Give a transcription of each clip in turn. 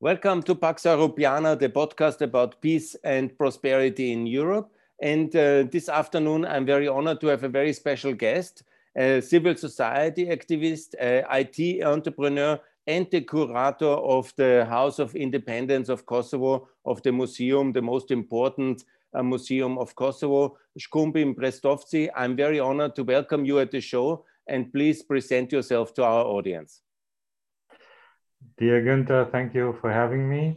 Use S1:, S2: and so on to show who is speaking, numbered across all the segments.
S1: Welcome to Pax Europiana, the podcast about peace and prosperity in Europe. And uh, this afternoon, I'm very honored to have a very special guest, a civil society activist, IT entrepreneur, and the curator of the House of Independence of Kosovo, of the museum, the most important uh, museum of Kosovo, Shkumbin Brestovci. I'm very honored to welcome you at the show, and please present yourself to our audience.
S2: Dear Günther, thank you for having me.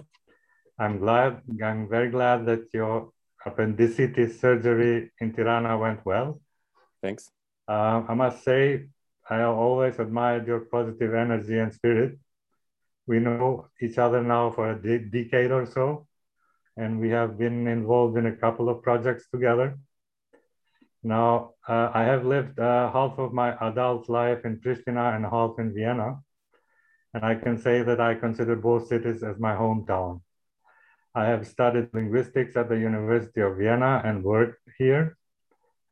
S2: I'm glad, I'm very glad that your appendicitis surgery in Tirana went well.
S1: Thanks.
S2: Uh, I must say, I always admired your positive energy and spirit. We know each other now for a de decade or so, and we have been involved in a couple of projects together. Now, uh, I have lived uh, half of my adult life in Pristina and half in Vienna and I can say that I consider both cities as my hometown. I have studied linguistics at the University of Vienna and worked here.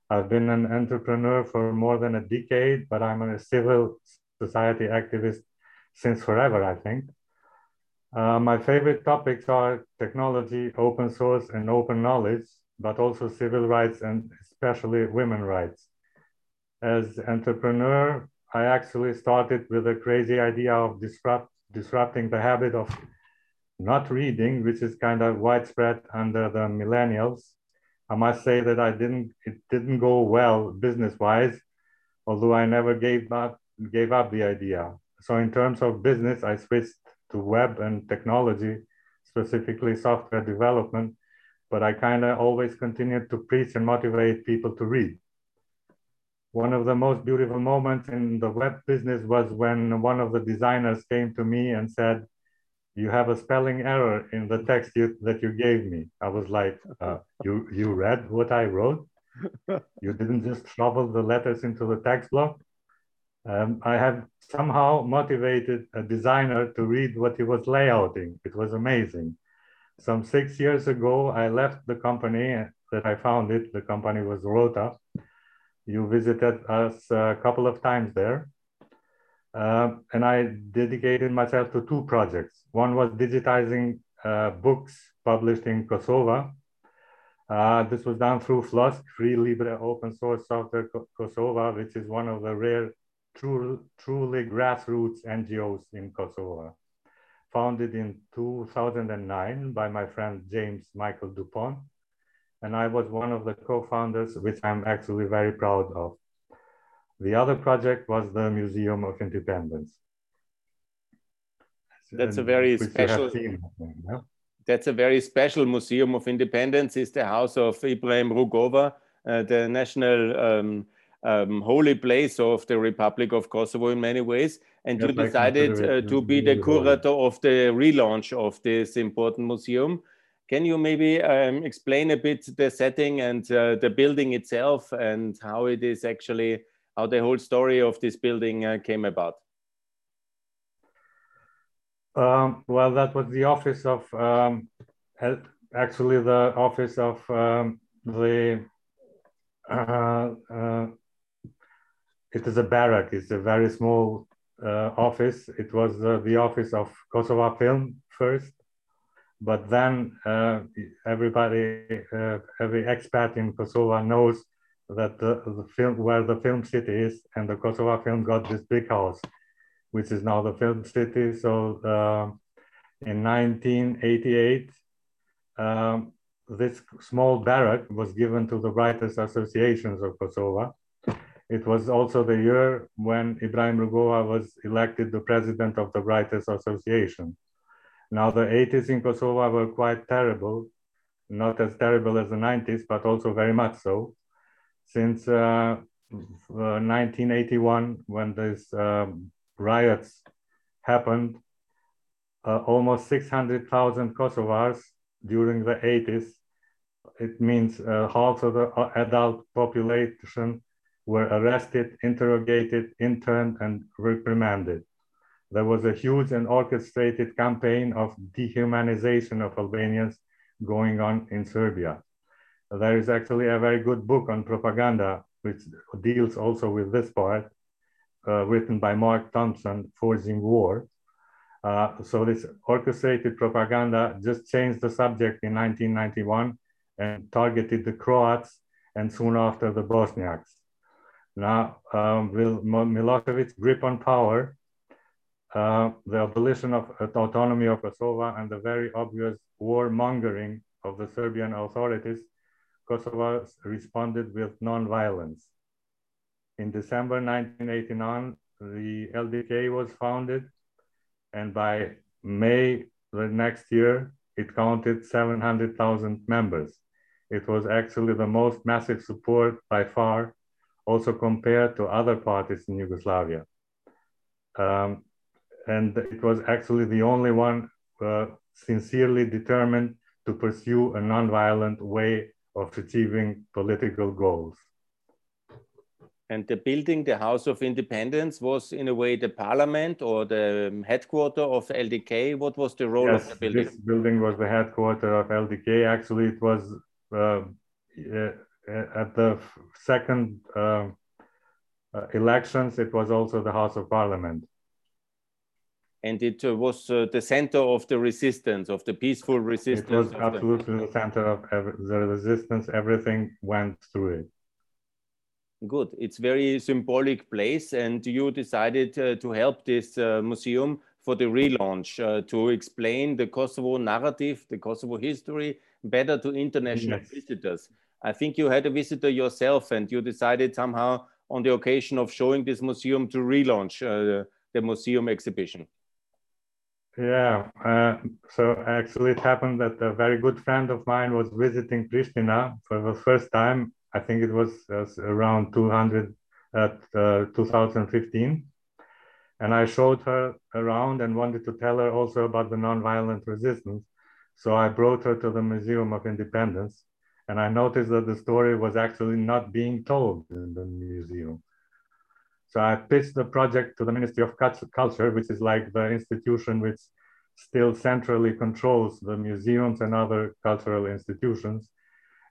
S2: I've been an entrepreneur for more than a decade, but I'm a civil society activist since forever, I think. Uh, my favorite topics are technology, open source, and open knowledge, but also civil rights and especially women rights. As entrepreneur, I actually started with a crazy idea of disrupt, disrupting the habit of not reading, which is kind of widespread under the millennials. I must say that I didn't, it didn't go well business-wise, although I never gave up, gave up the idea. So in terms of business, I switched to web and technology, specifically software development, but I kind of always continued to preach and motivate people to read one of the most beautiful moments in the web business was when one of the designers came to me and said, you have a spelling error in the text you, that you gave me. I was like, uh, you, you read what I wrote? You didn't just shovel the letters into the text block? Um, I have somehow motivated a designer to read what he was layouting. It was amazing. Some six years ago, I left the company that I founded. The company was Rrota you visited us a couple of times there. Uh, and I dedicated myself to two projects. One was digitizing uh, books published in Kosovo. Uh, this was done through FLOSSK, Free Libre Open Source Software Kosovo, which is one of the rare, true, truly grassroots NGOs in Kosovo. Founded in 2009 by my friend James Michael Dupont and I was one of the co-founders, which I'm actually very proud of. The other project was the Museum of Independence.
S1: That's a very special. Seen, yeah? That's a very special Museum of Independence. Is the house of Ibrahim Rugova, uh, the national um, um, holy place of the Republic of Kosovo in many ways. And yes, you decided uh, to be the curator of the relaunch of this important museum. Can you maybe um, explain a bit the setting and uh, the building itself and how it is actually, how the whole story of this building uh, came about?
S2: Um, well, that was the office of, um, actually the office of um, the, uh, uh, it is a barrack, it's a very small uh, office. It was uh, the office of Kosovo Film first but then uh, everybody, uh, every expat in Kosovo knows that the, the, film where the film city is, and the Kosovo film got this big house, which is now the film city. So uh, in 1988, um, this small barrack was given to the Writers Associations of Kosovo. It was also the year when Ibrahim Rugova was elected the president of the Writers Association. Now, the 80s in Kosovo were quite terrible, not as terrible as the 90s, but also very much so. Since uh, uh, 1981, when these um, riots happened, uh, almost 600,000 Kosovars during the 80s, it means uh, half of the uh, adult population were arrested, interrogated, interned, and reprimanded there was a huge and orchestrated campaign of dehumanization of Albanians going on in Serbia. There is actually a very good book on propaganda, which deals also with this part, uh, written by Mark Thompson, Forging War. Uh, so this orchestrated propaganda just changed the subject in 1991 and targeted the Croats and soon after the Bosniaks. Now, um, Milosevic's grip on power, uh, the abolition of autonomy of Kosovo and the very obvious warmongering of the Serbian authorities, Kosovo responded with non-violence. In December 1989, the LDK was founded, and by May the next year, it counted 700,000 members. It was actually the most massive support by far, also compared to other parties in Yugoslavia. Um, and it was actually the only one uh, sincerely determined to pursue a nonviolent way of achieving political goals.
S1: And the building, the House of Independence, was in a way the parliament or the headquarter of LDK. What was the role
S2: yes,
S1: of the building?
S2: This building was the headquarter of LDK. Actually, it was uh, at the second uh, uh, elections, it was also the House of Parliament
S1: and it uh, was uh, the center of the resistance, of the peaceful resistance. It
S2: was absolutely the... the center of the resistance. Everything went through it.
S1: Good. It's very symbolic place, and you decided uh, to help this uh, museum for the relaunch uh, to explain the Kosovo narrative, the Kosovo history better to international yes. visitors. I think you had a visitor yourself, and you decided somehow on the occasion of showing this museum to relaunch uh, the museum exhibition.
S2: Yeah, uh, so actually it happened that a very good friend of mine was visiting Pristina for the first time. I think it was uh, around 200 at uh, 2015. And I showed her around and wanted to tell her also about the nonviolent resistance. So I brought her to the Museum of Independence. And I noticed that the story was actually not being told in the museum. So I pitched the project to the Ministry of Culture, which is like the institution which still centrally controls the museums and other cultural institutions.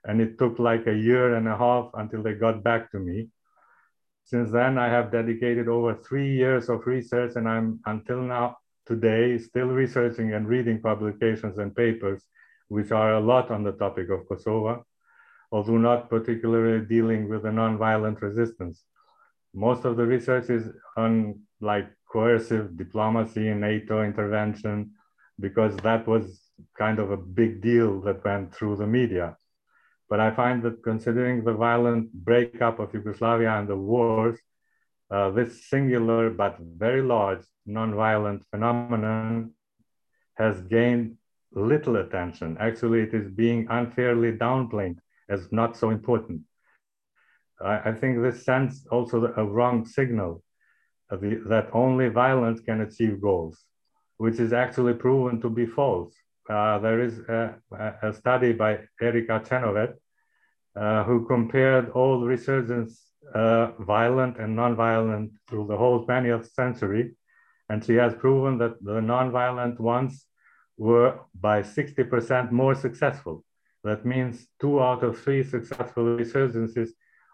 S2: And it took like a year and a half until they got back to me. Since then, I have dedicated over three years of research, and I'm until now, today, still researching and reading publications and papers, which are a lot on the topic of Kosovo, although not particularly dealing with the nonviolent resistance most of the research is on like coercive diplomacy and NATO intervention, because that was kind of a big deal that went through the media. But I find that considering the violent breakup of Yugoslavia and the wars, uh, this singular but very large nonviolent phenomenon has gained little attention. Actually, it is being unfairly downplayed as not so important. I, I think this sends also a wrong signal the, that only violence can achieve goals, which is actually proven to be false. Uh, there is a, a, study by Erica Chenoweth uh, who compared all resurgence, uh, violent and non-violent, through the whole 20th century. And she has proven that the non-violent ones were by 60% more successful. That means two out of three successful resurgences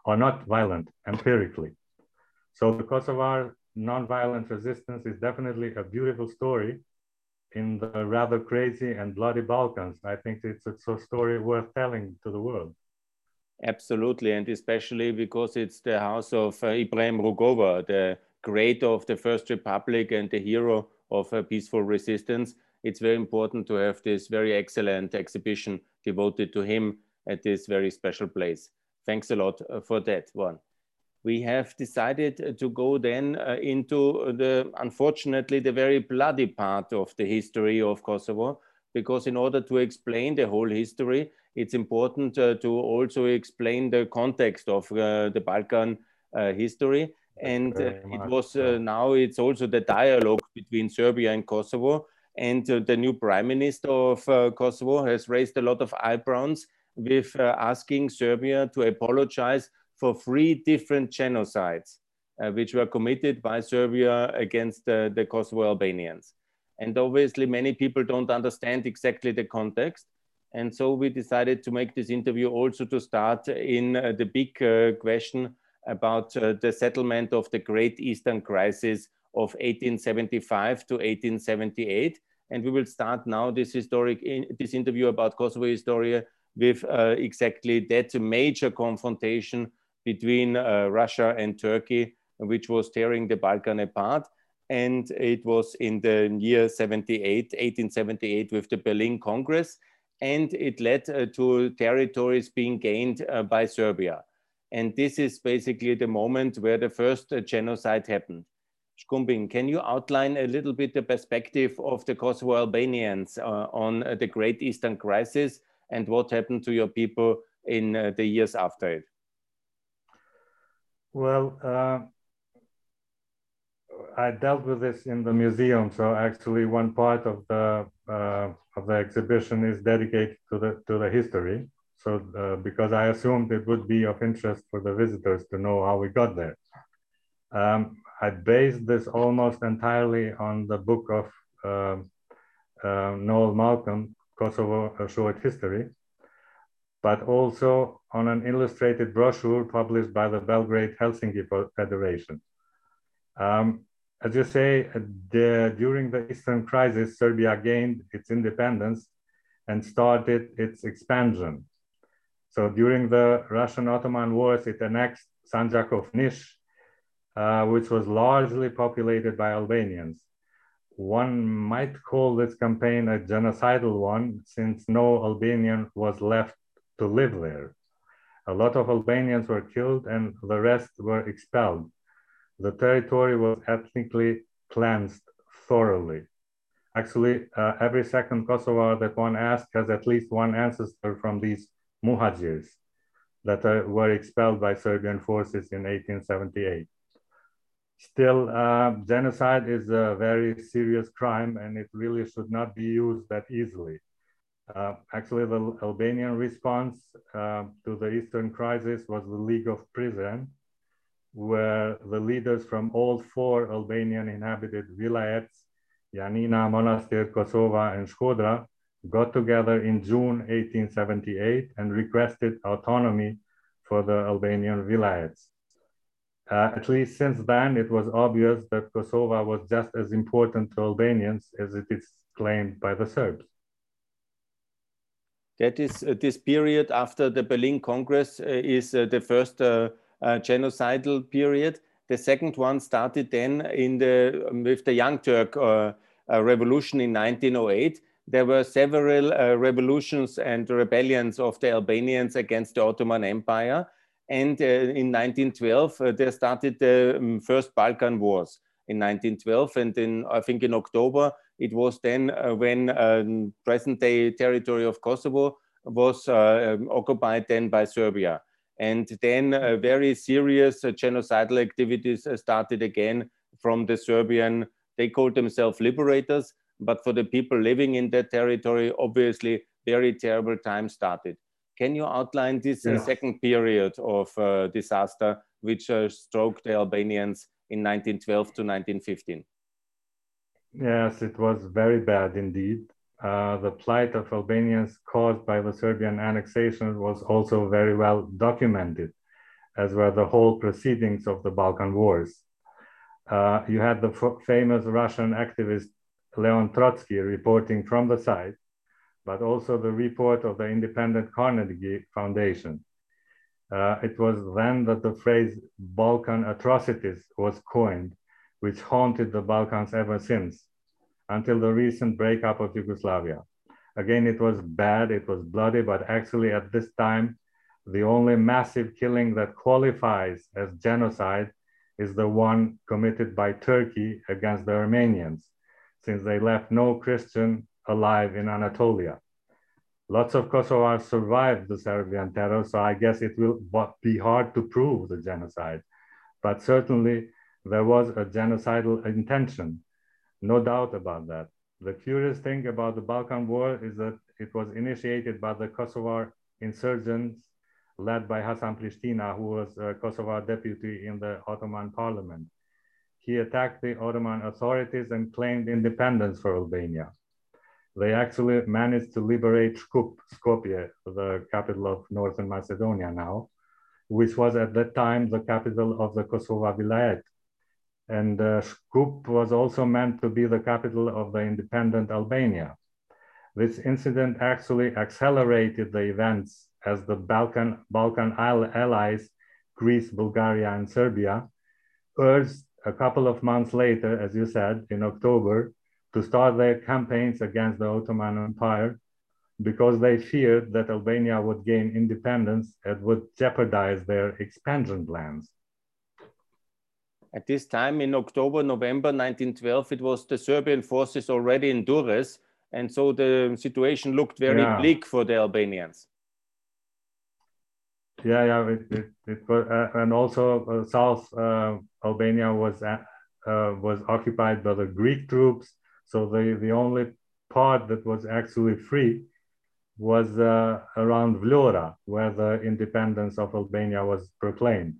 S2: are not violent empirically. So the Kosovar nonviolent resistance is definitely a beautiful story in the rather crazy and bloody Balkans. I think it's, a story worth telling to the world.
S1: Absolutely, and especially because it's the house of uh, Ibrahim Rugova, the creator of the First Republic and the hero of uh, peaceful resistance. It's very important to have this very excellent exhibition devoted to him at this very special place. Thanks a lot uh, for that one. We have decided uh, to go then uh, into the, unfortunately, the very bloody part of the history of Kosovo, because in order to explain the whole history, it's important uh, to also explain the context of uh, the Balkan uh, history. And it was now, it's also the dialogue between Serbia and Kosovo. And the new prime minister of Kosovo has raised a lot of eyebrows with uh, asking Serbia to apologize for three different genocides, uh, which were committed by Serbia against the Kosovo Albanians. And obviously, many people don't understand exactly the context. And so we decided to make this interview also to start in uh, the big uh, question about uh, the settlement of the Great Eastern Crisis of 1875 to 1878. And we will start now this historic in, this interview about Kosovo history with uh, exactly that major confrontation between uh, Russia and Turkey, which was tearing the Balkan apart. And it was in the year 78, 1878 with the Berlin Congress. And it led uh, to territories being gained by Serbia. And this is basically the moment where the first genocide happened. Shkumbin, can you outline a little bit the perspective of the Kosovo Albanians uh, on uh, the Great Eastern Crisis and what happened to your people in uh, the years after it?
S2: Well, uh, I dealt with this in the museum. So actually, one part of the uh, of the exhibition is dedicated to the to the history. So uh, because I assumed it would be of interest for the visitors to know how we got there. Um, I based this almost entirely on the book of uh, uh, Noel Malcolm, Kosovo, A Short History, but also on an illustrated brochure published by the Belgrade Helsinki Federation. Um, as you say, the, during the Eastern Crisis, Serbia gained its independence and started its expansion. So during the Russian Ottoman Wars, it annexed Sanjak of Nish, uh, which was largely populated by Albanians. One might call this campaign a genocidal one since no Albanian was left to live there. A lot of Albanians were killed and the rest were expelled. The territory was ethnically cleansed thoroughly. Actually, uh, every second Kosovar that one asked has at least one ancestor from these muhajirs that uh, were expelled by Serbian forces in 1878. Still, uh, genocide is a very serious crime and it really should not be used that easily. Uh, actually, the Albanian response uh, to the Eastern crisis was the League of Prizren, where the leaders from all four Albanian inhabited vilayets, Janina, Monastir, Kosova, and Shkodra, got together in June 1878 and requested autonomy for the Albanian vilayets. Uh, at least since then, it was obvious that Kosovo was just as important to Albanians as it is claimed by the Serbs.
S1: That is, uh, this period after the Berlin Congress uh, is uh, the first uh, uh, genocidal period. The second one started then in the, um, with the Young Turk revolution in 1908. There were several revolutions and rebellions of the Albanians against the Ottoman Empire and uh, in 1912, uh, there started the um, first Balkan Wars in 1912. And in, I think in October, it was then uh, when um, present day territory of Kosovo was um, occupied then by Serbia. And then uh, very serious uh, genocidal activities started again from the Serbian, they called themselves liberators, but for the people living in that territory, obviously very terrible times started. Can you outline this uh, second period of uh, disaster which uh, struck the Albanians in 1912 to 1915?
S2: Yes, it was very bad indeed. Uh, the plight of Albanians caused by the Serbian annexation was also very well documented, as were the whole proceedings of the Balkan Wars. Uh, you had the famous Russian activist Leon Trotsky reporting from the site but also the report of the independent Carnegie Foundation. Uh, it was then that the phrase Balkan atrocities was coined, which haunted the Balkans ever since, until the recent breakup of Yugoslavia. Again, it was bad, it was bloody, but actually at this time, the only massive killing that qualifies as genocide is the one committed by Turkey against the Armenians, since they left no Christian alive in Anatolia. Lots of Kosovars survived the Serbian terror, so I guess it will be hard to prove the genocide. But certainly there was a genocidal intention, no doubt about that. The curious thing about the Balkan War is that it was initiated by the Kosovar insurgents led by Hasan Prishtina, who was a Kosovar deputy in the Ottoman parliament. He attacked the Ottoman authorities and claimed independence for Albania. They actually managed to liberate Skopje, the capital of Northern Macedonia now, which was at that time the capital of the Kosovo Vilayet. And uh, Shkup was also meant to be the capital of the independent Albania. This incident actually accelerated the events as the Balkan, Balkan allies, Greece, Bulgaria, and Serbia, urged a couple of months later, as you said, in October, to start their campaigns against the Ottoman Empire because they feared that Albania would gain independence and would jeopardize their expansion plans.
S1: At this time, in October, November 1912, it was the Serbian forces already in Durrës, and so the situation looked very yeah. bleak for the Albanians.
S2: Yeah, yeah, it, it, it was, uh, and also uh, South uh, Albania was uh, was occupied by the Greek troops. So the the only part that was actually free was uh, around Vlora, where the independence of Albania was proclaimed,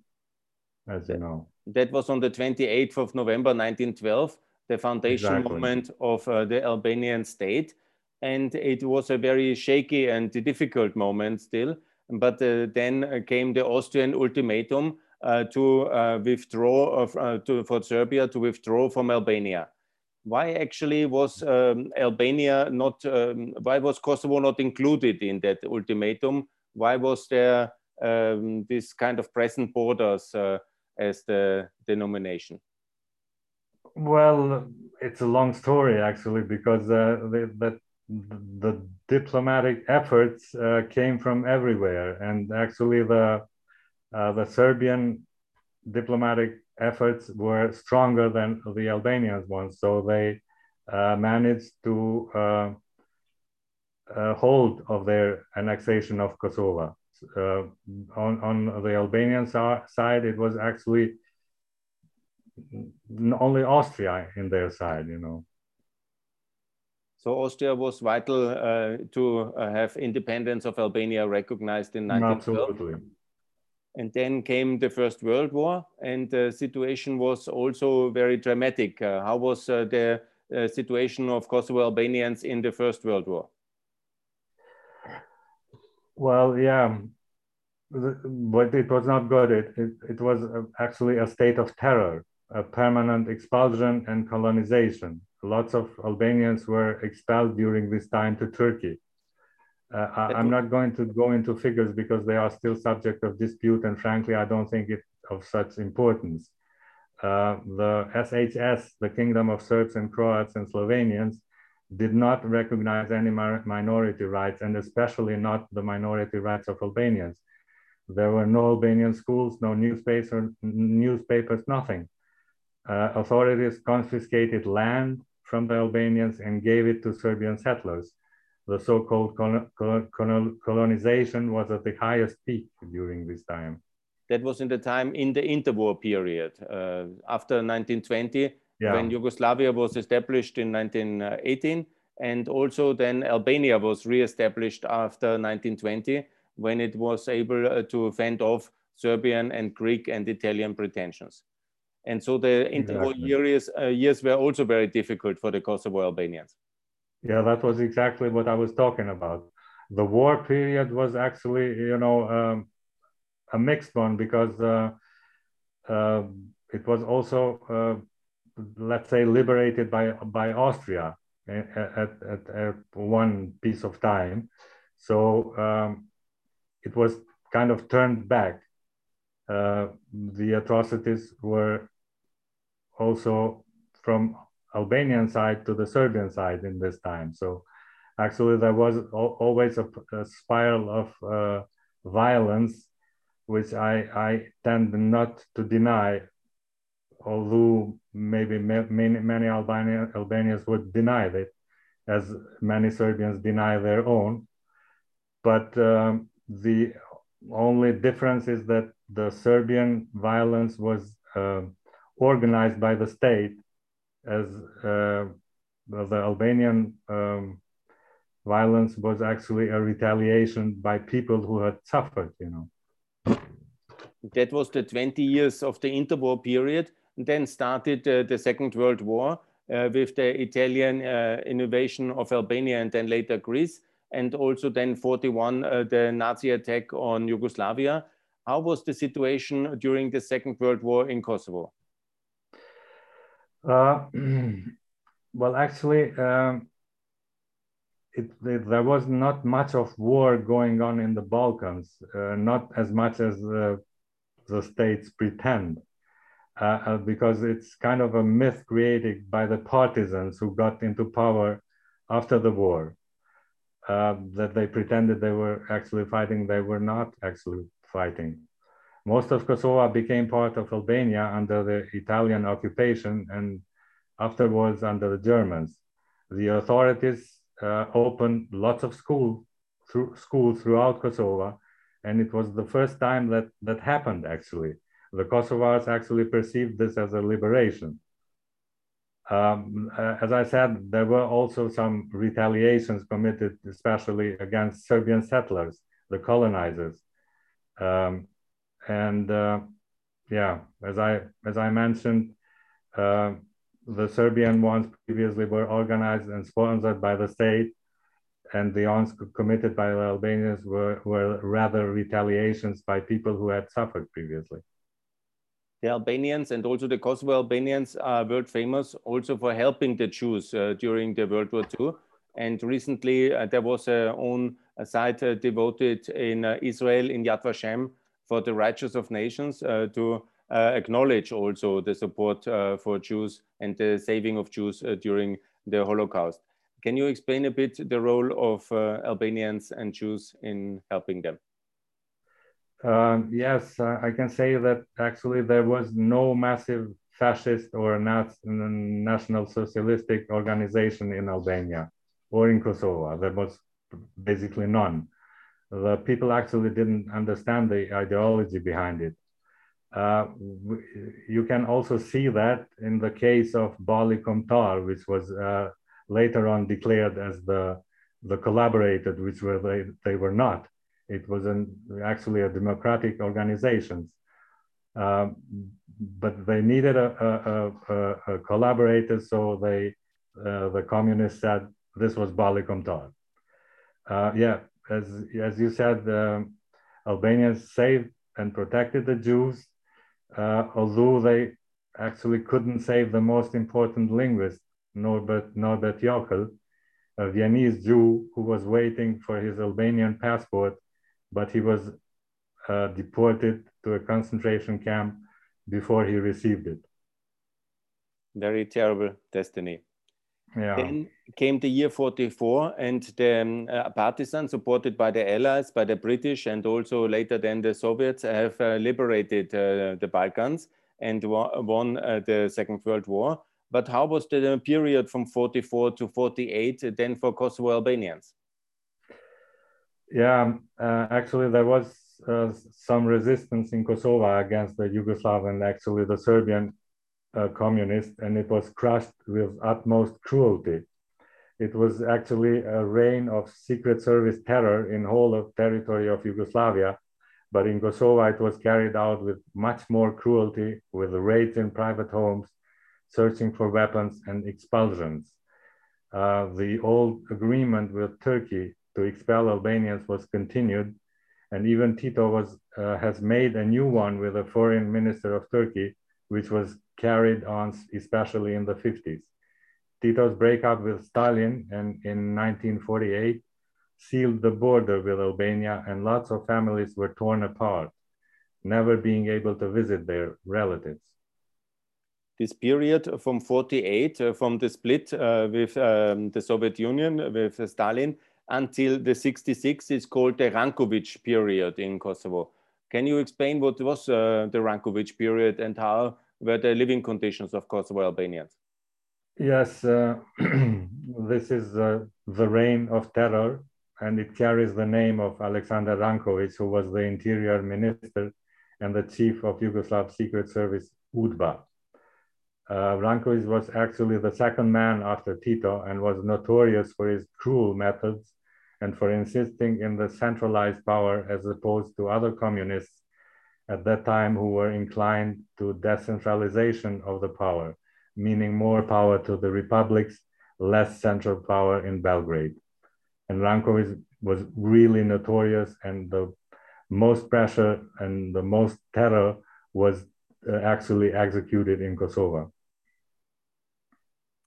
S2: as you know.
S1: That was on the 28th of November 1912, the foundation exactly. moment of uh, the Albanian state. And it was a very shaky and difficult moment still. But uh, then uh, came the Austrian ultimatum uh, to uh, withdraw to, for Serbia to withdraw from Albania why actually was um, Albania not, um, why was Kosovo not included in that ultimatum? Why was there um, this kind of present borders uh, as the denomination?
S2: Well, it's a long story actually, because uh, the, the, the, diplomatic efforts uh, came from everywhere. And actually the, uh, the Serbian diplomatic efforts were stronger than the Albanians ones. So they uh, managed to uh, uh, hold of their annexation of Kosovo. Uh, on, on the Albanian side, it was actually only Austria in their side, you know.
S1: So Austria was vital uh, to uh, have independence of Albania recognized in 1912. Absolutely. And then came the First World War, and the situation was also very dramatic. Uh, how was uh, the uh, situation of Kosovo Albanians in the First World War?
S2: Well, yeah, but it was not good. It, it, it was uh, actually a state of terror, a permanent expulsion and colonization. Lots of Albanians were expelled during this time to Turkey. Uh, I, am not going to go into figures because they are still subject of dispute, and frankly, I don't think it of such importance. Uh, the SHS, the Kingdom of Serbs and Croats and Slovenians, did not recognize any minority rights, and especially not the minority rights of Albanians. There were no Albanian schools, no newspapers, newspapers nothing. Uh, authorities confiscated land from the Albanians and gave it to Serbian settlers the so-called colonization was at the highest peak during this time.
S1: That was in the time in the interwar period uh, after 1920, yeah. when Yugoslavia was established in 1918, and also then Albania was re-established after 1920, when it was able uh, to fend off Serbian and Greek and Italian pretensions. And so the interwar exactly. years, uh, years were also very difficult for the Kosovo Albanians.
S2: Yeah, that was exactly what I was talking about. The war period was actually, you know, um, a mixed one because uh, uh, it was also, uh, let's say, liberated by by Austria at, at, at, at one piece of time. So um, it was kind of turned back. Uh, the atrocities were also from Albanian side to the Serbian side in this time. So actually there was always a, a spiral of uh, violence, which I, I tend not to deny, although maybe many, many Albanian, Albanians would deny it, as many Serbians deny their own. But um, the only difference is that the Serbian violence was uh, organized by the state as uh, the Albanian um, violence was actually a retaliation by people who had suffered, you know.
S1: That was the 20 years of the interwar period. And then started uh, the Second World War uh, with the Italian uh, invasion of Albania and then later Greece. And also then 41, uh, the Nazi attack on Yugoslavia. How was the situation during the Second World War in Kosovo?
S2: Uh, well, actually, um, it, it, there was not much of war going on in the Balkans, uh, not as much as uh, the states pretend, uh, uh, because it's kind of a myth created by the partisans who got into power after the war. Uh, that they pretended they were actually fighting, they were not actually fighting. Most of Kosovo became part of Albania under the Italian occupation and afterwards under the Germans. The authorities uh, opened lots of school, through, schools throughout Kosovo, and it was the first time that that happened actually. The Kosovars actually perceived this as a liberation. Um, uh, as I said, there were also some retaliations committed, especially against Serbian settlers, the colonizers. Um, and uh, yeah, as I as I mentioned, uh, the Serbian ones previously were organized and sponsored by the state, and the ones committed by the Albanians were, were rather retaliations by people who had suffered previously.
S1: The Albanians and also the Kosovo Albanians are world famous also for helping the Jews uh, during the World War II. And recently uh, there was a own a site uh, devoted in uh, Israel in Yad Vashem for the righteous of nations uh, to uh, acknowledge also the support for Jews and the saving of Jews during the Holocaust. Can you explain a bit the role of Albanians and Jews in helping them?
S2: Um, yes, uh, I can say that actually there was no massive fascist or national socialistic organization in Albania or in Kosovo. There was basically none. The people actually didn't understand the ideology behind it. Uh, you can also see that in the case of Balli Kombëtar, which was uh, later on declared as the the collaborated, which were they, they were not. It was an, actually a democratic organization. Um, but they needed a, a, a, a collaborator, so they, uh, the communists said this was Balli Kombëtar. Uh, yeah, as, as you said, um, Albanians saved and protected the Jews, uh, although they actually couldn't save the most important linguist, Norbert, Norbert Jokl, a Viennese Jew who was waiting for his Albanian passport but he was uh, deported to a concentration camp before he received it.
S1: Very terrible destiny.
S2: Yeah.
S1: Then came the year 44 and the um, uh, partisans supported by the Allies, by the British and also later then the Soviets have uh, liberated uh, the Balkans and won uh, the Second World War. But how was the period from 44 to 48 then for Kosovo Albanians?
S2: Yeah, uh, actually, there was uh, some resistance in Kosovo against the Yugoslav and actually the Serbian uh, communists, and it was crushed with utmost cruelty. It was actually a reign of secret service terror in whole of territory of Yugoslavia, but in Kosovo it was carried out with much more cruelty, with raids in private homes, searching for weapons and expulsions. Uh, the old agreement with Turkey to expel Albanians was continued, and even Tito was, uh, has made a new one with the foreign minister of Turkey, which was carried on especially in the 50s. Tito's breakup with Stalin and in 1948 sealed the border with Albania, and lots of families were torn apart, never being able to visit their relatives
S1: this period from 48, uh, from the split uh, with um, the Soviet Union, with uh, Stalin, until the 66 is called the Rankovic period in Kosovo. Can you explain what was uh, the Rankovic period and how were the living conditions of Kosovo Albanians?
S2: Yes, uh, this is uh, the reign of terror and it carries the name of Alexander Rankovic, who was the interior minister and the chief of Yugoslav Secret Service, UDBA. Uh, Rankovic was actually the second man after Tito and was notorious for his cruel methods and for insisting in the centralized power as opposed to other communists at that time who were inclined to decentralization of the power, meaning more power to the republics, less central power in Belgrade. And Rankovic was really notorious, and the most pressure and the most terror was uh, actually executed in Kosovo.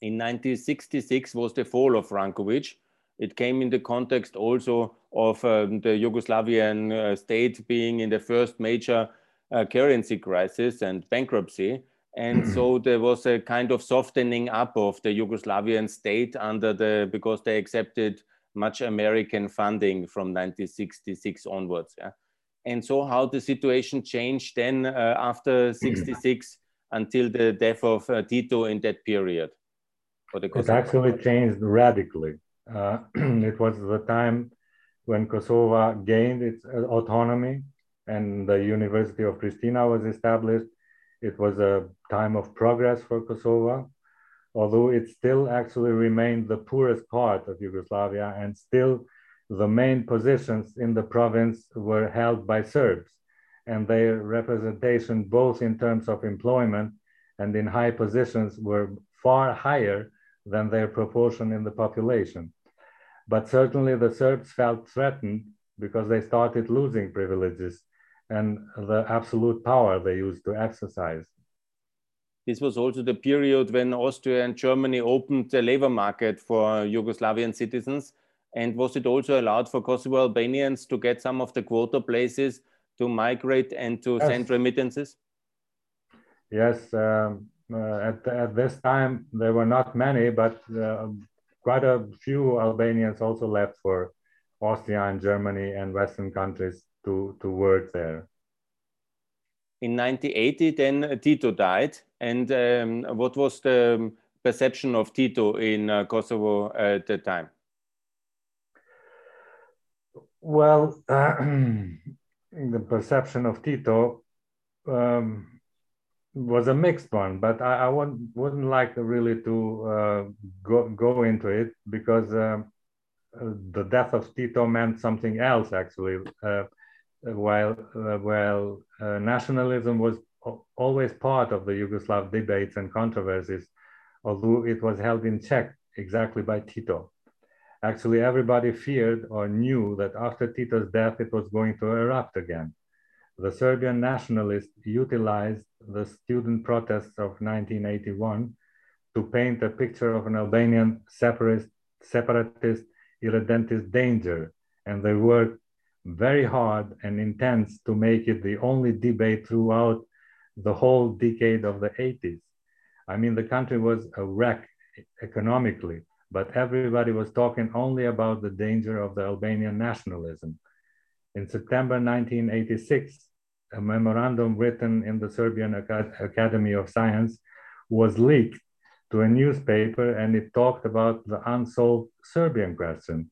S1: In 1966 was the fall of Rankovic. It came in the context also of um, the Yugoslavian uh, state being in the first major uh, currency crisis and bankruptcy. And so there was a kind of softening up of the Yugoslavian state under the, because they accepted much American funding from 1966 onwards. Yeah? And so how the situation changed then uh, after 66 until the death of uh, Tito in that period?
S2: it actually changed radically. Uh, it was the time when Kosovo gained its uh, autonomy and the University of Pristina was established. It was a time of progress for Kosovo, although it still actually remained the poorest part of Yugoslavia and still the main positions in the province were held by Serbs and their representation both in terms of employment and in high positions were far higher than their proportion in the population. But certainly the Serbs felt threatened because they started losing privileges and the absolute power they used to exercise.
S1: This was also the period when Austria and Germany opened the labor market for Yugoslavian citizens. And was it also allowed for Kosovo Albanians to get some of the quota places to migrate and to yes. send remittances?
S2: Yes, um, uh, at, at this time there were not many, but uh, quite a few Albanians also left for Austria and Germany and Western countries to, to work there.
S1: In 1980, then Tito died. And um, what was the perception of Tito in uh, Kosovo at the time?
S2: Well, uh, the perception of Tito um, was a mixed one, but I, I wouldn't, wouldn't like really to uh, go, go into it because uh, the death of Tito meant something else actually. Uh, while uh, while uh, nationalism was always part of the Yugoslav debates and controversies, although it was held in check exactly by Tito. Actually, everybody feared or knew that after Tito's death, it was going to erupt again the Serbian nationalists utilized the student protests of 1981 to paint a picture of an Albanian separatist, separatist irredentist danger, and they worked very hard and intense to make it the only debate throughout the whole decade of the 80s. I mean, the country was a wreck economically, but everybody was talking only about the danger of the Albanian nationalism. In September 1986, a memorandum written in the Serbian Academy of Science was leaked to a newspaper and it talked about the unsolved Serbian question.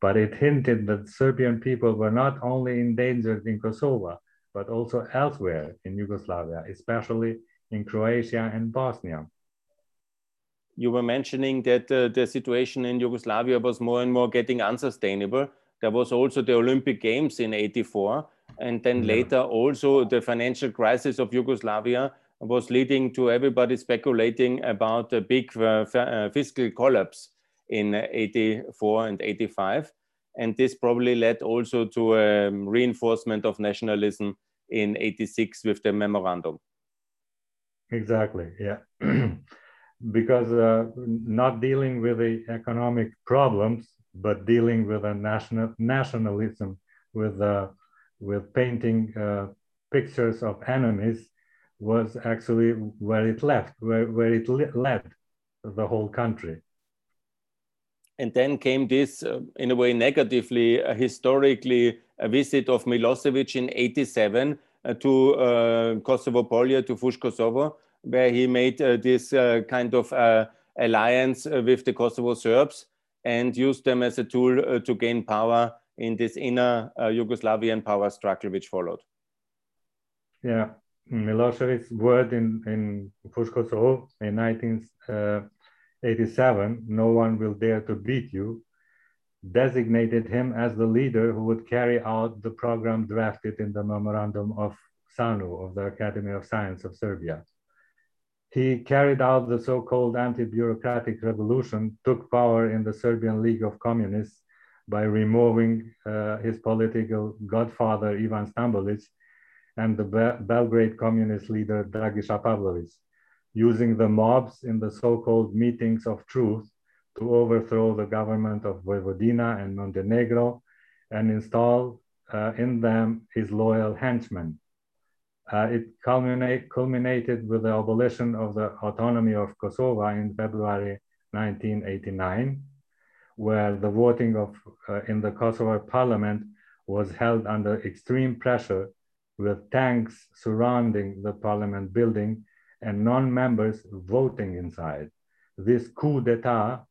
S2: But it hinted that Serbian people were not only endangered in Kosovo, but also elsewhere in Yugoslavia, especially in Croatia and Bosnia.
S1: You were mentioning that uh, the situation in Yugoslavia was more and more getting unsustainable. There was also the Olympic Games in 84 and then yeah. later also the financial crisis of Yugoslavia was leading to everybody speculating about a big uh, uh, fiscal collapse in 84 and 85. And this probably led also to a um, reinforcement of nationalism in 86 with the memorandum.
S2: Exactly, yeah. because uh, not dealing with the economic problems, but dealing with a national nationalism, with uh, with painting uh, pictures of enemies was actually where it left, where, where it led the whole country.
S1: And then came this, uh, in a way, negatively, uh, historically, a visit of Milosevic in 87 uh, to uh, Kosovo Polje, to Fush Kosovo, where he made uh, this kind of alliance with the Kosovo Serbs and used them as a tool to gain power in this inner uh, Yugoslavian power struggle which followed.
S2: Yeah, Milosevic's word in, in Fushkosovo in 1987, uh, no one will dare to beat you, designated him as the leader who would carry out the program drafted in the memorandum of SANU, of the Academy of Science of Serbia. He carried out the so-called anti-bureaucratic revolution, took power in the Serbian League of Communists, by removing uh, his political godfather Ivan Stambolic and the Be Belgrade communist leader Dragiša Pavlovic. using the mobs in the so-called meetings of truth to overthrow the government of Vojvodina and Montenegro and install uh, in them his loyal henchmen. Uh, it culminate, culminated with the abolition of the autonomy of Kosovo in February 1989, where the voting of uh, in the Kosovo parliament was held under extreme pressure with tanks surrounding the parliament building and non-members voting inside. This coup d'etat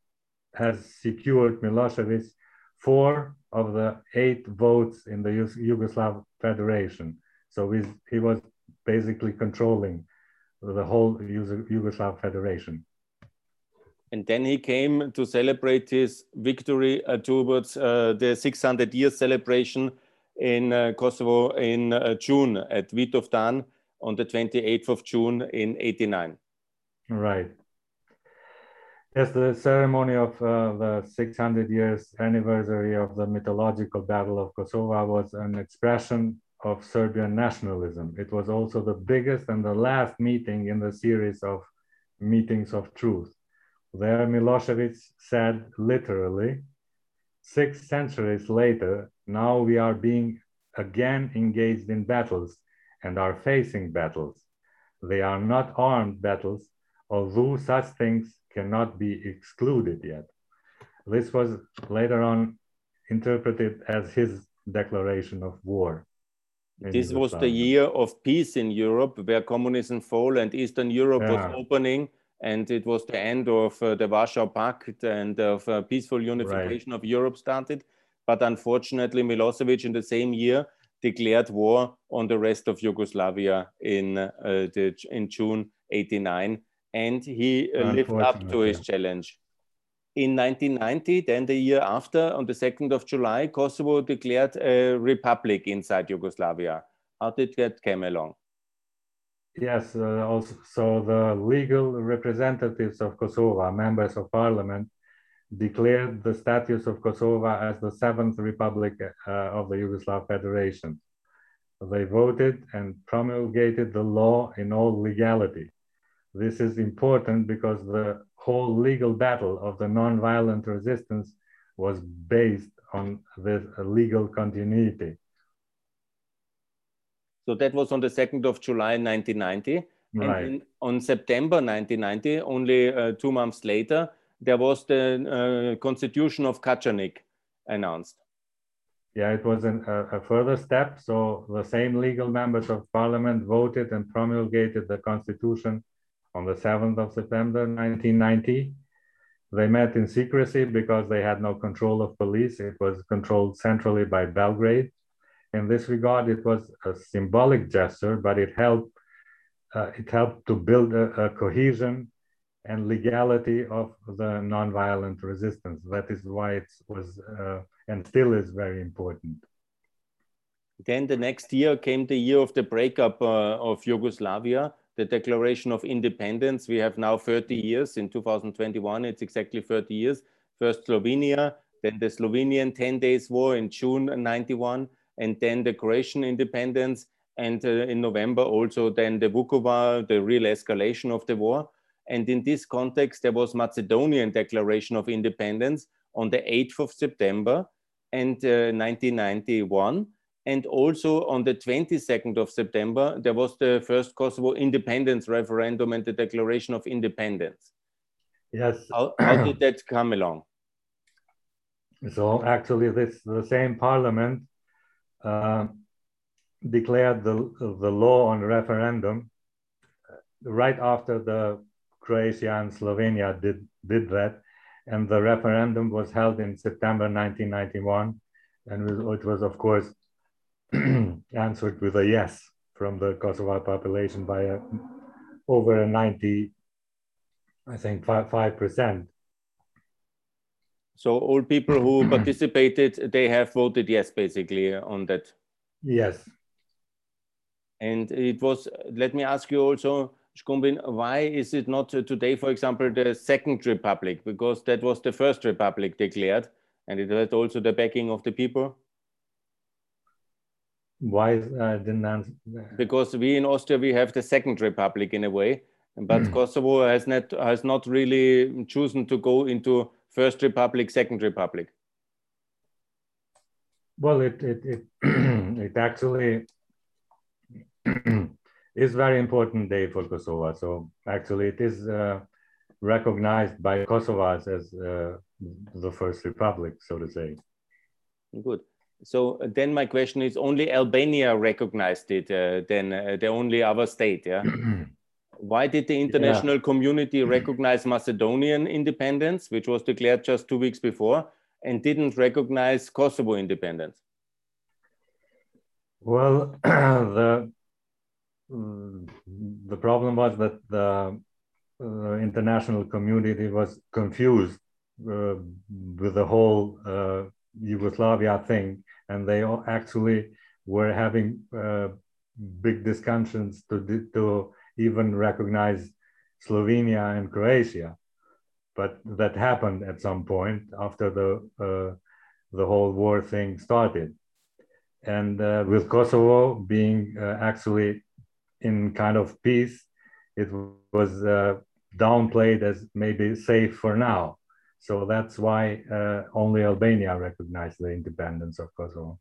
S2: has secured Milosevic four of the eight votes in the Yugoslav Federation. So he was basically controlling the whole Yugoslav Federation.
S1: And then he came to celebrate his victory uh, towards uh, the 600 year celebration in uh, Kosovo in uh, June at Vidovdan on the 28th of June in 89.
S2: Right. Yes, the ceremony of uh, the 600 years anniversary of the mythological Battle of Kosovo was an expression of Serbian nationalism. It was also the biggest and the last meeting in the series of meetings of truth. There, Milosevic said literally, six centuries later, now we are being again engaged in battles and are facing battles. They are not armed battles, although such things cannot be excluded yet. This was later on interpreted as his declaration of war.
S1: This was the year of peace in Europe, where communism fell and Eastern Europe yeah. was opening, and it was the end of uh, the Warsaw Pact and of uh, peaceful unification right. of Europe started. But unfortunately, Milosevic in the same year declared war on the rest of Yugoslavia in, uh, the, in June 89 and he uh, lived up to his challenge. In 1990, then the year after, on the 2nd of July, Kosovo declared a republic inside Yugoslavia. How did that come along?
S2: Yes, uh, also, so the legal representatives of Kosovo, members of parliament, declared the status of Kosovo as the seventh republic uh, of the Yugoslav Federation. They voted and promulgated the law in all legality. This is important because the whole legal battle of the nonviolent resistance was based on this legal continuity.
S1: So that was on the 2nd of July 1990. Right. And on September 1990, only uh, two months later, there was the uh, Constitution of Kacanik announced.
S2: Yeah, it was an, a, a, further step. So the same legal members of parliament voted and promulgated the Constitution on the 7th of September 1990. They met in secrecy because they had no control of police. It was controlled centrally by Belgrade. In this regard, it was a symbolic gesture, but it helped, uh, it helped to build a, a cohesion and legality of the nonviolent resistance. That is why it was uh, and still is very important.
S1: Then the next year came the year of the breakup uh, of Yugoslavia the Declaration of Independence. We have now 30 years. In 2021, it's exactly 30 years. First Slovenia, then the Slovenian 10 days war in June 91, and then the Croatian independence. And uh, in November, also then the Vukovar, the real escalation of the war. And in this context, there was Macedonian Declaration of Independence on the 8th of September and uh, 1991 and also on the 22nd of September, there was the first Kosovo independence referendum and the declaration of independence.
S2: Yes.
S1: How, how did that come along?
S2: So actually, this the same parliament uh, declared the, the law on referendum right after the Croatia and Slovenia did, did that. And the referendum was held in September 1991. And it was, of course, answered with a yes from the Kosovo population by a, over a 90, I think, 5 percent.
S1: So all people who participated, they have voted yes, basically, on that.
S2: Yes.
S1: And it was, let me ask you also, Shkumbin, why is it not today, for example, the second republic? Because that was the first republic declared, and it had also the backing of the people.
S2: Why uh, didn't answer?
S1: Because we in Austria we have the second republic in a way, but. Kosovo has not has not really chosen to go into First Republic, Second Republic.
S2: Well, it it it, it actually is very important day for Kosovo. So actually, it is uh, recognized by Kosovars as uh, the first republic, so to say.
S1: Good. So then my question is: Only Albania recognized it, uh, then uh, the only other state, yeah. Why did the international yeah. community recognize Macedonian independence, which was declared just two weeks before, and didn't recognize Kosovo independence?
S2: Well, the the problem was that the international community was confused uh, with the whole uh, Yugoslavia thing, and they actually were having uh, big discussions to to even recognize Slovenia and Croatia. But that happened at some point after the uh, the whole war thing started, and uh, with Kosovo being actually in kind of peace, it was uh, downplayed as maybe safe for now. So that's why uh, only Albania recognized the independence of Kosovo.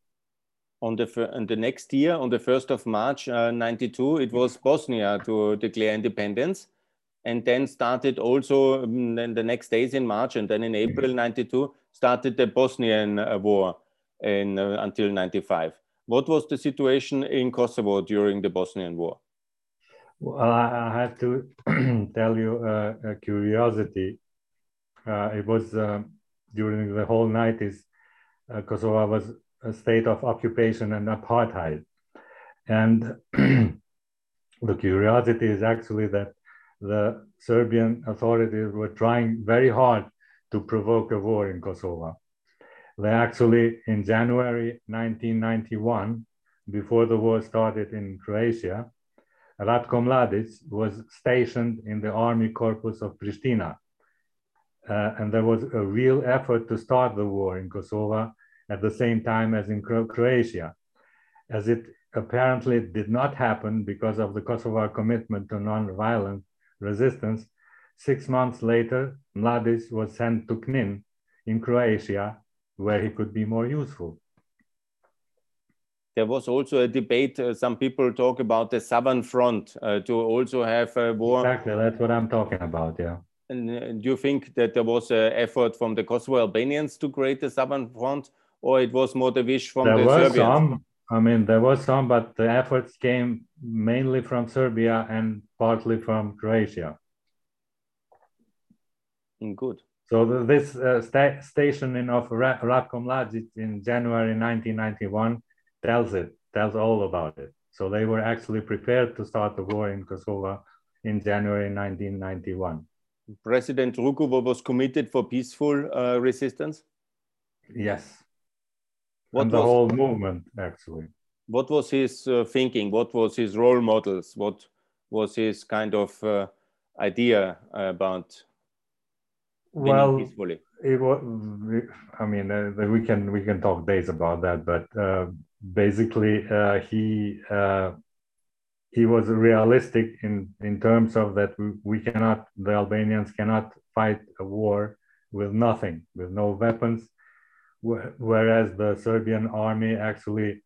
S1: On the, on the next year, on the 1st of March uh, 92, it was Bosnia to declare independence and then started also um, then the next days in March and then in April 92 started the Bosnian uh, war in, uh, until 95. What was the situation in Kosovo during the Bosnian war?
S2: Well, I, have to tell you uh, a curiosity. Uh, it was uh, during the whole 90s, uh, Kosovo was state of occupation and apartheid. And the curiosity is actually that the Serbian authorities were trying very hard to provoke a war in Kosovo. They actually, in January 1991, before the war started in Croatia, Ratko Mladic was stationed in the army corpus of Pristina. Uh, and there was a real effort to start the war in Kosovo at the same time as in Croatia. As it apparently did not happen because of the Kosovar commitment to non-violent resistance, six months later, Mladic was sent to Knin in Croatia, where he could be more useful
S1: there was also a debate. Uh, some people talk about the Southern Front uh, to also have a war.
S2: Exactly, that's what I'm talking about. Yeah.
S1: And uh, do you think that there was an effort from the Kosovo Albanians to create the Southern Front, or it was more the wish from
S2: there
S1: the Serbians?
S2: Some. I mean, there was some, but the efforts came mainly from Serbia and partly from Croatia.
S1: Mm, good.
S2: So the, this uh, sta stationing of Ratko Mladic in January 1991 tells it, tells all about it. So they were actually prepared to start the war in Kosovo in January 1991.
S1: President Rugova was committed for peaceful uh, resistance?
S2: Yes. What and the was, whole movement, actually.
S1: What was his uh, thinking? What was his role models? What was his kind of uh, idea about well, peacefully?
S2: It was, I mean, uh, we can we can talk days about that, but uh, basically uh, he uh, he was realistic in in terms of that we, we cannot the Albanians cannot fight a war with nothing with no weapons whereas the Serbian army actually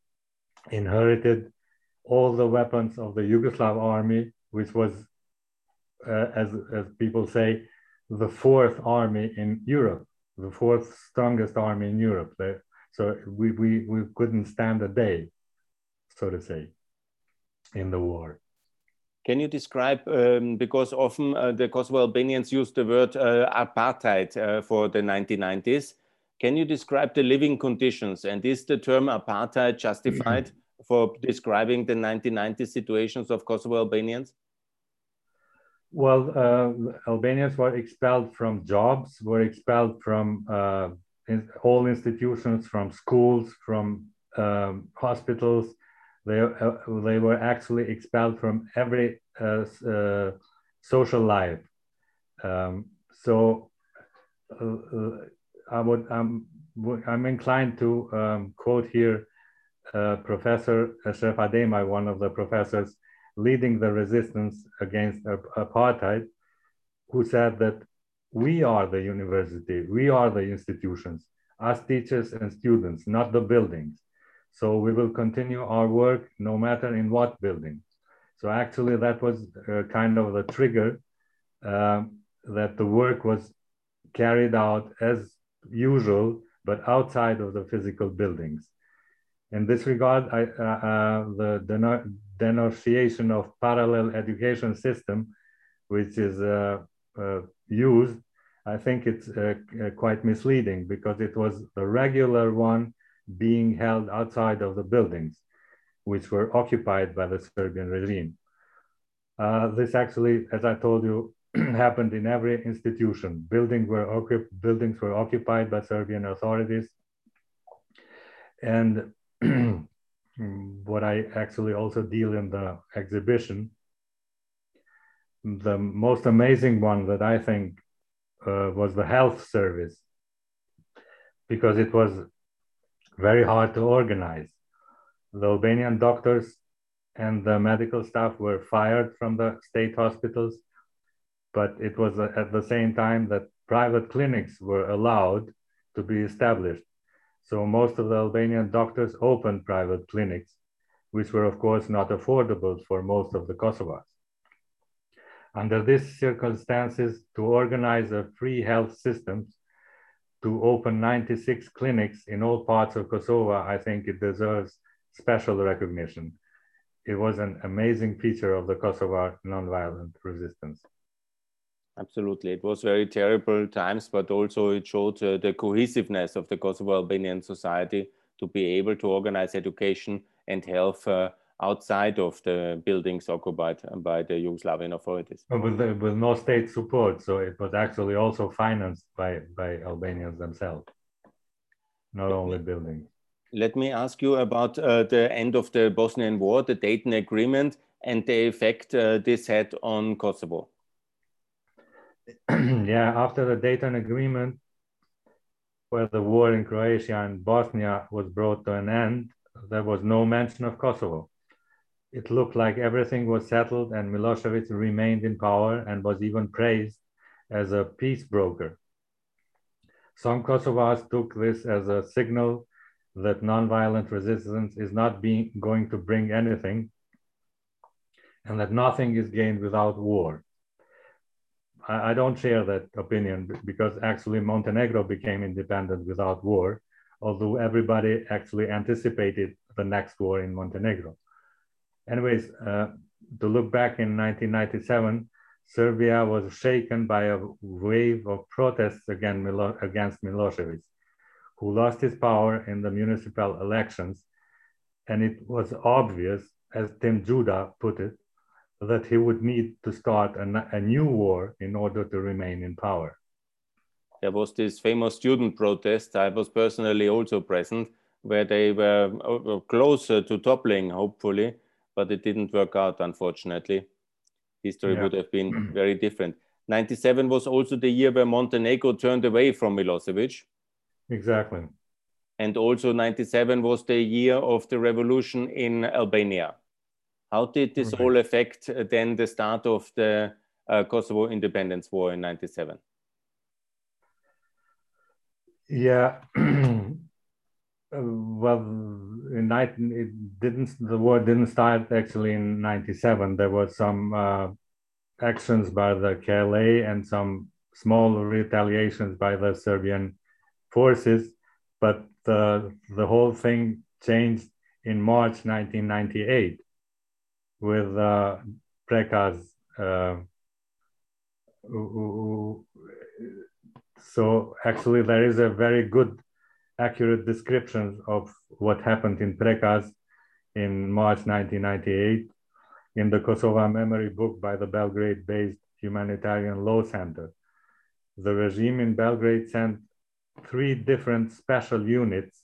S2: inherited all the weapons of the Yugoslav army which was uh, as as people say the fourth army in Europe the fourth strongest army in Europe so we, we, we couldn't stand a day, so to say, in the war.
S1: Can you describe, um, because often uh, the Kosovo Albanians use the word uh, apartheid uh, for the 1990s. Can you describe the living conditions? And is the term apartheid justified for describing the 1990 situations of Kosovo Albanians?
S2: Well, uh, Albanians were expelled from jobs, were expelled from uh, in all institutions, from schools, from um, hospitals. They, uh, they were actually expelled from every uh, uh, social life. Um, so uh, I would, I'm, I'm inclined to um, quote here uh, Professor Ashraf Ademai, one of the professors leading the resistance against apartheid, who said that we are the university, we are the institutions, us teachers and students, not the buildings. So we will continue our work no matter in what building. So actually that was uh, kind of the trigger uh, that the work was carried out as usual, but outside of the physical buildings. In this regard, I, uh, uh the denunciation of parallel education system, which is uh, uh, used, I think it's quite misleading because it was the regular one being held outside of the buildings, which were occupied by the Serbian regime. Uh, this actually, as I told you, happened in every institution. Buildings were, buildings were occupied by Serbian authorities. And what I actually also deal in the exhibition, the most amazing one that I think uh, was the health service, because it was very hard to organize. The Albanian doctors and the medical staff were fired from the state hospitals, but it was uh, at the same time that private clinics were allowed to be established. So most of the Albanian doctors opened private clinics, which were of course not affordable for most of the Kosovars. Under these circumstances, to organize a free health system to open 96 clinics in all parts of Kosovo, I think it deserves special recognition. It was an amazing feature of the Kosovar nonviolent resistance.
S1: Absolutely. It was very terrible times, but also it showed uh, the cohesiveness of the Kosovo Albanian society to be able to organize education and health uh, outside of the buildings occupied by the Yugoslavian authorities.
S2: With, the, with no state support, so it was actually also financed by, by Albanians themselves, not only buildings.
S1: Let me ask you about uh, the end of the Bosnian War, the Dayton Agreement, and the effect uh, this had on Kosovo.
S2: yeah, after the Dayton Agreement, where the war in Croatia and Bosnia was brought to an end, there was no mention of Kosovo it looked like everything was settled and Milosevic remained in power and was even praised as a peace broker. Some Kosovars took this as a signal that nonviolent resistance is not being, going to bring anything and that nothing is gained without war. I, don't share that opinion because actually Montenegro became independent without war, although everybody actually anticipated the next war in Montenegro anyways, uh, to look back in 1997, Serbia was shaken by a wave of protests Milo against Milosevic, who lost his power in the municipal elections. And it was obvious, as Tim Judah put it, that he would need to start a, a new war in order to remain in power.
S1: There was this famous student protest. I was personally also present, where they were uh, closer to toppling, hopefully, but it didn't work out, unfortunately. History yeah. would have been very different. 97 was also the year where Montenegro turned away from Milosevic.
S2: Exactly.
S1: And also 97 was the year of the revolution in Albania. How did this all affect uh, then the start of the uh, Kosovo independence war in 97?
S2: Yeah, Uh, well, in night it didn't. The war didn't start actually in '97. There was some uh, actions by the KLA and some small retaliations by the Serbian forces, but the the whole thing changed in March 1998 with uh, Prekaz. Uh, so actually, there is a very good accurate description of what happened in Prekaz in March 1998 in the Kosovo memory book by the Belgrade-based Humanitarian Law Center. The regime in Belgrade sent three different special units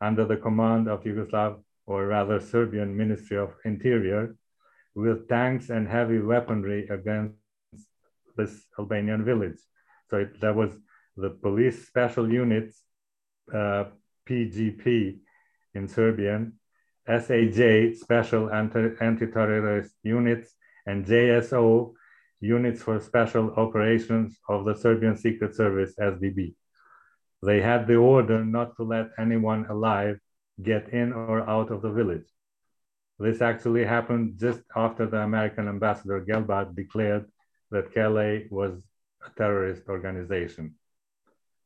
S2: under the command of Yugoslav, or rather Serbian Ministry of Interior, with tanks and heavy weaponry against this Albanian village. So it, there was the police special units PGP uh, in Serbian SAJ, Special Anti-Terrorist Units, and JSO, Units for Special Operations of the Serbian Secret Service, SDB. They had the order not to let anyone alive get in or out of the village. This actually happened just after the American ambassador Gelbard declared that KLA was a terrorist organization.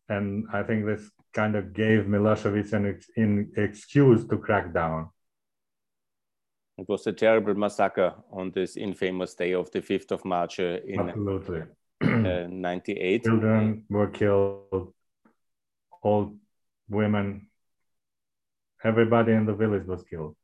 S2: And I think this kind of gave Milosevic an ex in excuse to crack down.
S1: It was a terrible massacre on this infamous day of the 5th of March uh, in
S2: Absolutely.
S1: Uh, 98.
S2: Children were killed, old women, everybody in the village was killed.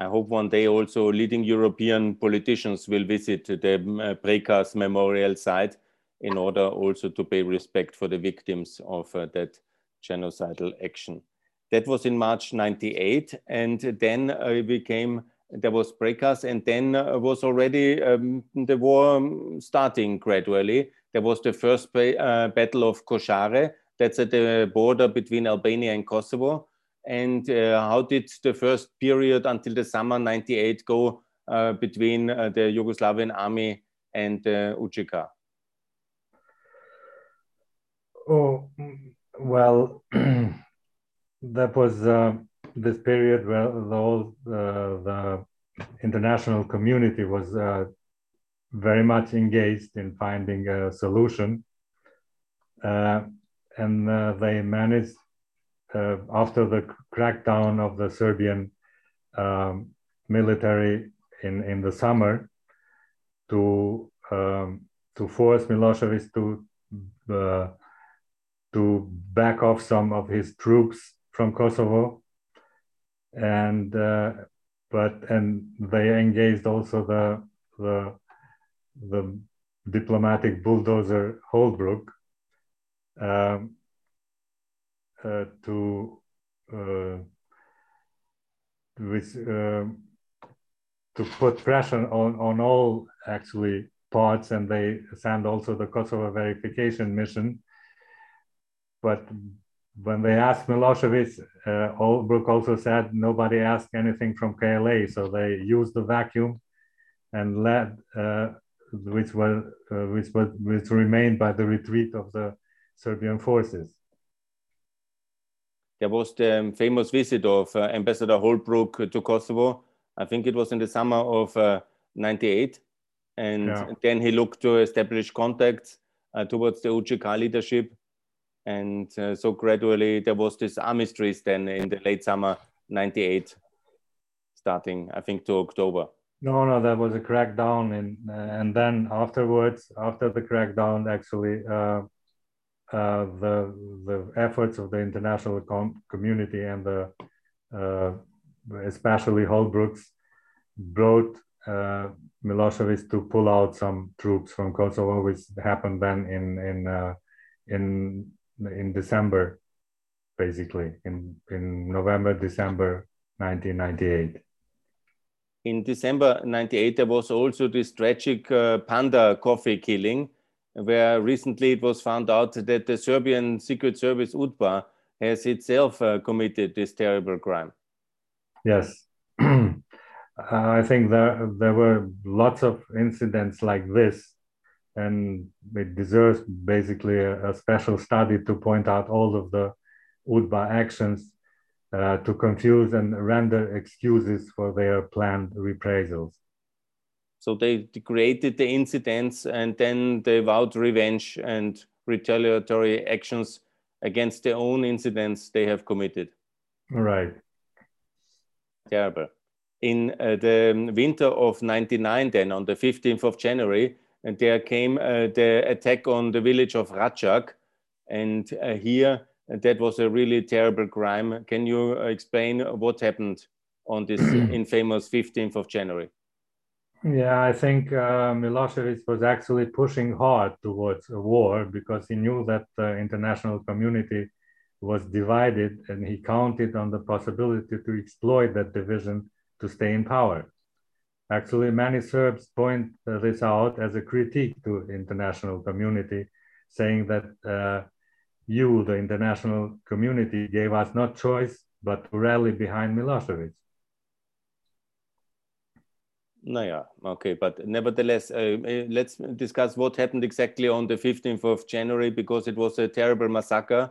S1: I hope one day also leading European politicians will visit the uh, Prekaz memorial site in order also to pay respect for the victims of uh, that genocidal action. That was in March 98. And then uh, we came, there was Prekaz and then uh, was already um, the war um, starting gradually. There was the first uh, battle of Košare. That's at the border between Albania and Kosovo. And uh, how did the first period until the summer 98 go uh, between uh, the Yugoslavian army and uh, UCK?
S2: Oh, well, that was uh, this period where the whole uh, the international community was uh, very much engaged in finding a solution, and they managed uh, after the crackdown of the Serbian um, military in in the summer to um, to force Milosevic to to back off some of his troops from Kosovo, and uh, but and they engaged also the the the diplomatic bulldozer Holbrooke. Um, uh, to uh, which uh, to put pressure on on all actually parts, and they send also the Kosovo verification mission but when they asked Milosevic, uh, Holbrooke also said nobody asked anything from KLA, so they used the vacuum and led, uh, which was uh, which was which remained by the retreat of the Serbian forces.
S1: There was the famous visit of uh, Ambassador Holbrooke to Kosovo. I think it was in the summer of '98, uh, and yeah. then he looked to establish contacts uh, towards the UCK leadership and uh, so gradually there was this armistice then in the late summer 98 starting i think to october
S2: no no that was a crackdown and and then afterwards after the crackdown actually uh, the the efforts of the international com community and the uh, especially Holbrooks brought uh, Milosevic to pull out some troops from Kosovo, which happened then in in uh, in in December, basically in in November December 1998.
S1: In December 98, there was also this tragic uh, Panda Café killing, where recently it was found out that the Serbian Secret Service UDBA has itself uh, committed this terrible crime.
S2: Yes. I think there, there were lots of incidents like this and it deserves basically a, a, special study to point out all of the UDBA actions uh, to confuse and render excuses for their planned reprisals.
S1: So they created the incidents and then they vowed revenge and retaliatory actions against their own incidents they have committed.
S2: Right.
S1: Terrible. In uh, the winter of 99, then on the 15th of January, and there came uh, the attack on the village of Račak. And uh, here, that was a really terrible crime. Can you uh, explain what happened on this infamous 15th of January?
S2: Yeah, I think uh, Milosevic was actually pushing hard towards a war because he knew that the international community was divided and he counted on the possibility to exploit that division to stay in power. Actually, many Serbs point this out as a critique to international community, saying that uh, you, the international community, gave us not choice but to rally behind Milosevic.
S1: Yeah, okay, but nevertheless, uh, uh, let's discuss what happened exactly on the 15th of January because it was a terrible massacre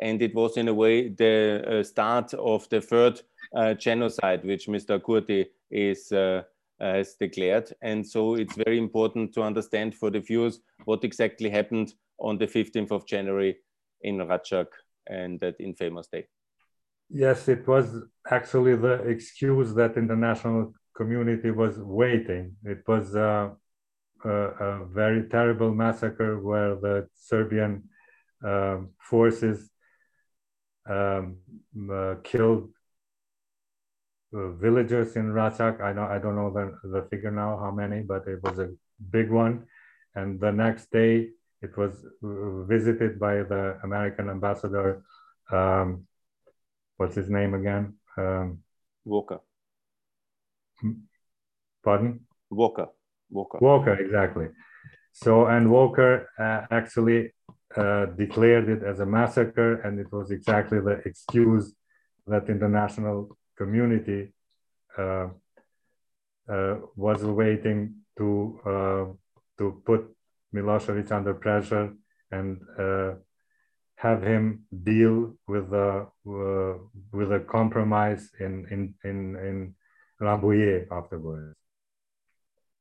S1: and it was in a way the uh, start of the third uh, genocide which Mr. Kurti is uh, has declared. And so it's very important to understand for the viewers what exactly happened on the 15th of January in Račak and that infamous day.
S2: Yes, it was actually the excuse that international community was waiting. It was uh, a, a, very terrible massacre where the Serbian uh, forces um, uh, killed uh, villagers in Račak. I don't, I don't know the, the figure now, how many, but it was a big one. And the next day, it was uh, visited by the American ambassador. Um, what's his name again? Um,
S1: Walker.
S2: Pardon?
S1: Walker. Walker.
S2: Walker, exactly. So, and Walker uh, actually uh, declared it as a massacre, and it was exactly the excuse that international community uh, uh was waiting to uh, to put Milosevic under pressure and uh, have him deal with a with a compromise in in in in Rambouillet afterwards.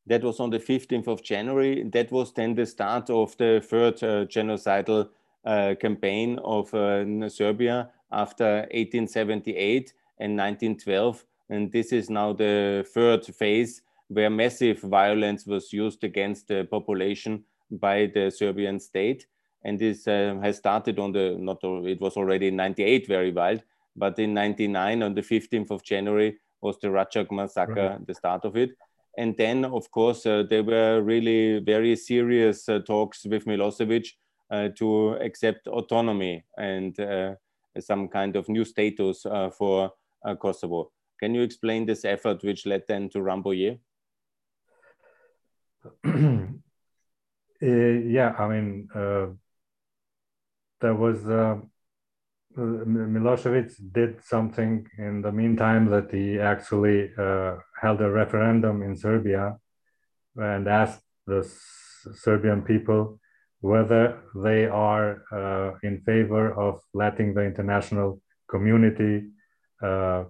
S1: That was on the 15th of January. That was then the start of the third uh, genocidal uh, campaign of uh, Serbia after 1878 and 1912. And this is now the third phase where massive violence was used against the population by the Serbian state. And this uh, has started on the, not, it was already in 98 very wild, but in 99 on the 15th of January was the Račak massacre, right. the start of it and then, of course, uh, there were really very serious uh, talks with Milosevic uh, to accept autonomy and some kind of new status for Kosovo. Can you explain this effort which led then to Rambouillet?
S2: yeah, I mean, there was uh, Milosevic did something in the meantime that he actually uh, held a referendum in Serbia and asked the S Serbian people whether they are uh, in favor of letting the international community uh,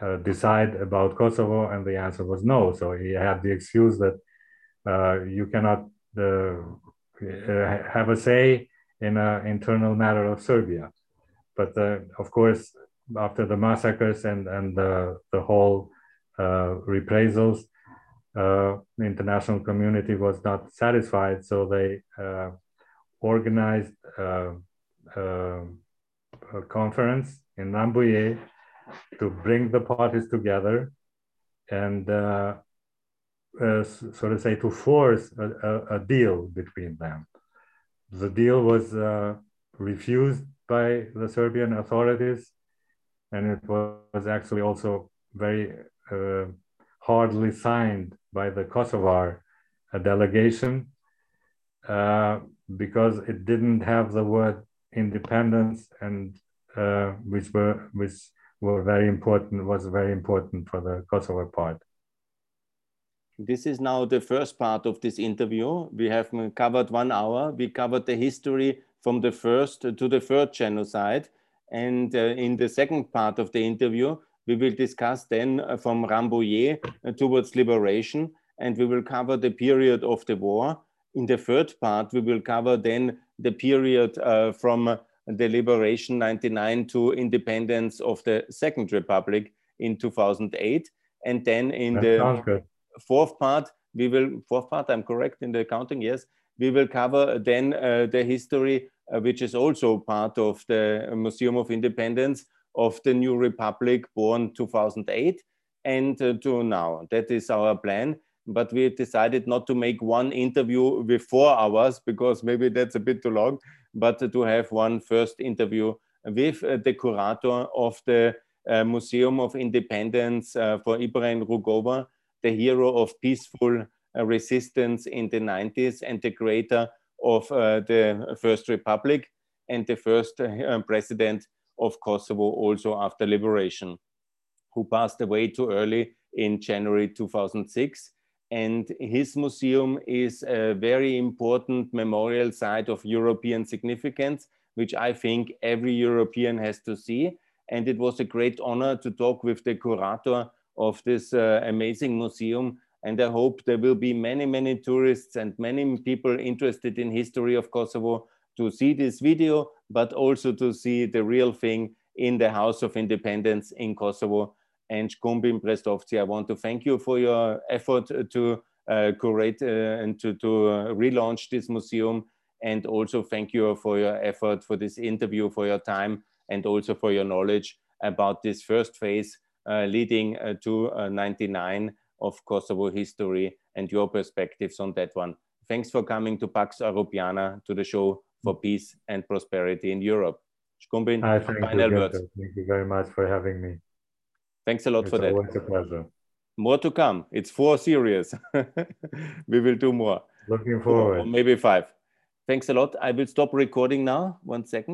S2: uh, decide about Kosovo, and the answer was no. So he had the excuse that uh, you cannot have a say in an internal matter of Serbia. But uh, of course, after the massacres and, and the, the whole uh, reprisals, uh, the international community was not satisfied. So they organized a conference in Rambouillet to bring the parties together and uh, uh, so to say to force a, a, a, deal between them. The deal was uh, refused by the Serbian authorities, and it was actually also very uh, hardly signed by the Kosovar uh, delegation uh, because it didn't have the word independence and uh, which were which were very important was very important for the Kosovo part.
S1: This is now the first part of this interview. We have covered one hour. We covered the history from the first to the third genocide. And uh, in the second part of the interview, we will discuss then uh, from Rambouillet uh, towards liberation, and we will cover the period of the war. In the third part, we will cover then the period uh, from the liberation 99 to independence of the Second Republic in 2008. And then in that the fourth part, we will, fourth part, I'm correct in the counting, yes, we will cover then uh, the history uh, which is also part of the Museum of Independence of the new republic born 2008 and uh, to now. That is our plan. But we decided not to make one interview with four hours because maybe that's a bit too long, but to have one first interview with uh, the curator of the uh, Museum of Independence uh, for Ibrahim Rugova, the hero of peaceful uh, resistance in the 90s and the creator of uh, the First Republic and the first uh, president of Kosovo also after liberation, who passed away too early in January 2006. And his museum is a very important memorial site of European significance, which I think every European has to see. And it was a great honor to talk with the curator of this uh, amazing museum. And I hope there will be many, many tourists and many people interested in history of Kosovo to see this video, but also to see the real thing in the House of Independence in Kosovo. And Shkumbin Brestovci, I want to thank you for your effort to uh, curate uh, and to, to uh, relaunch this museum. And also thank you for your effort for this interview, for your time, and also for your knowledge about this first phase uh, leading uh, to uh, 99 of Kosovo history and your perspectives on that one. Thanks for coming to Pax Europiana, to the show for mm. peace and prosperity in Europe.
S2: Shkumbin, final you, words. Thank you very much for having me.
S1: Thanks a lot
S2: it's
S1: for that.
S2: It's a pleasure.
S1: More to come. It's four series. we will do more.
S2: Looking forward.
S1: Or maybe five. Thanks a lot. I will stop recording now. One second.